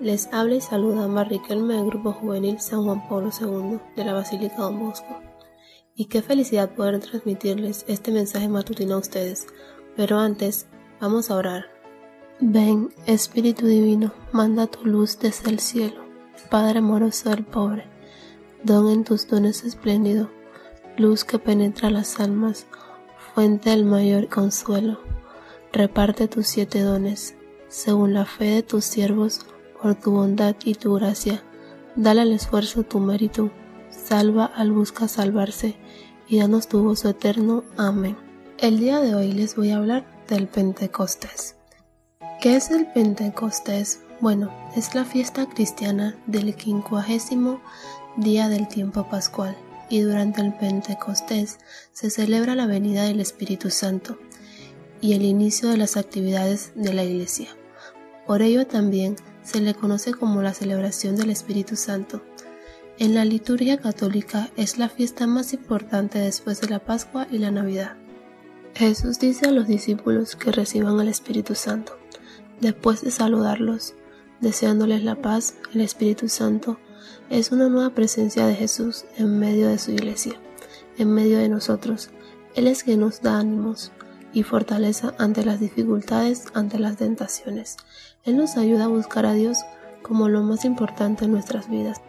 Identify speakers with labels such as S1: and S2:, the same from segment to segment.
S1: Les habla y saluda Riquelme del Grupo Juvenil San Juan Pablo II de la Basílica Don Bosco. Y qué felicidad poder transmitirles este mensaje matutino a ustedes. Pero antes, vamos a orar. Ven, Espíritu Divino, manda tu luz desde el cielo, Padre amoroso del pobre, don en tus dones espléndido, luz que penetra las almas, fuente del mayor consuelo reparte tus siete dones, según la fe de tus siervos, por tu bondad y tu gracia. Dale al esfuerzo tu mérito, salva al busca salvarse, y danos tu gozo eterno. Amén. El día de hoy les voy a hablar del Pentecostés. ¿Qué es el Pentecostés? Bueno, es la fiesta cristiana del quincuagésimo día del tiempo pascual y durante el Pentecostés se celebra la venida del Espíritu Santo y el inicio de las actividades de la Iglesia. Por ello también se le conoce como la celebración del Espíritu Santo. En la liturgia católica es la fiesta más importante después de la Pascua y la Navidad. Jesús dice a los discípulos que reciban al Espíritu Santo. Después de saludarlos, deseándoles la paz, el Espíritu Santo es una nueva presencia de Jesús en medio de su iglesia, en medio de nosotros. Él es quien nos da ánimos, y fortaleza ante las dificultades, ante las tentaciones. Él nos ayuda a buscar a Dios como lo más importante en nuestras vidas.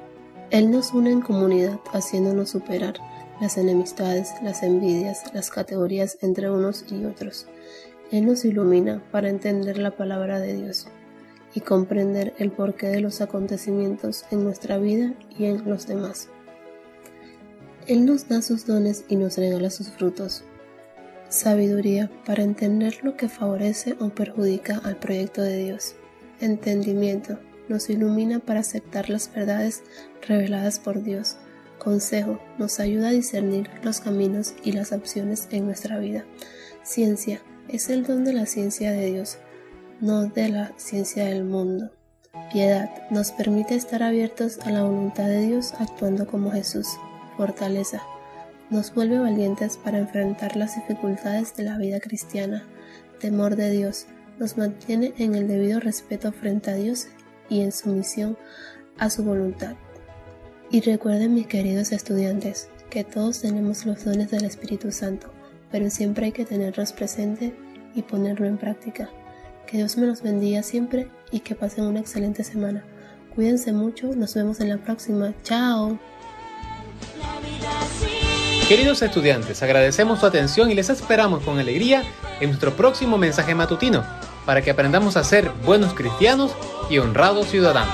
S1: Él nos une en comunidad, haciéndonos superar las enemistades, las envidias, las categorías entre unos y otros. Él nos ilumina para entender la palabra de Dios y comprender el porqué de los acontecimientos en nuestra vida y en los demás. Él nos da sus dones y nos regala sus frutos Sabiduría para entender lo que favorece o perjudica al proyecto de Dios. Entendimiento nos ilumina para aceptar las verdades reveladas por Dios. Consejo nos ayuda a discernir los caminos y las opciones en nuestra vida. Ciencia es el don de la ciencia de Dios, no de la ciencia del mundo. Piedad nos permite estar abiertos a la voluntad de Dios actuando como Jesús. Fortaleza nos vuelve valientes para enfrentar las dificultades de la vida cristiana. Temor de Dios nos mantiene en el debido respeto frente a Dios y en sumisión a su voluntad. Y recuerden mis queridos estudiantes que todos tenemos los dones del Espíritu Santo, pero siempre hay que tenerlos presentes y ponerlo en práctica. Que Dios me los bendiga siempre y que pasen una excelente semana. Cuídense mucho, nos vemos en la próxima. Chao.
S2: Queridos estudiantes, agradecemos su atención y les esperamos con alegría en nuestro próximo mensaje matutino para que aprendamos a ser buenos cristianos y honrados ciudadanos.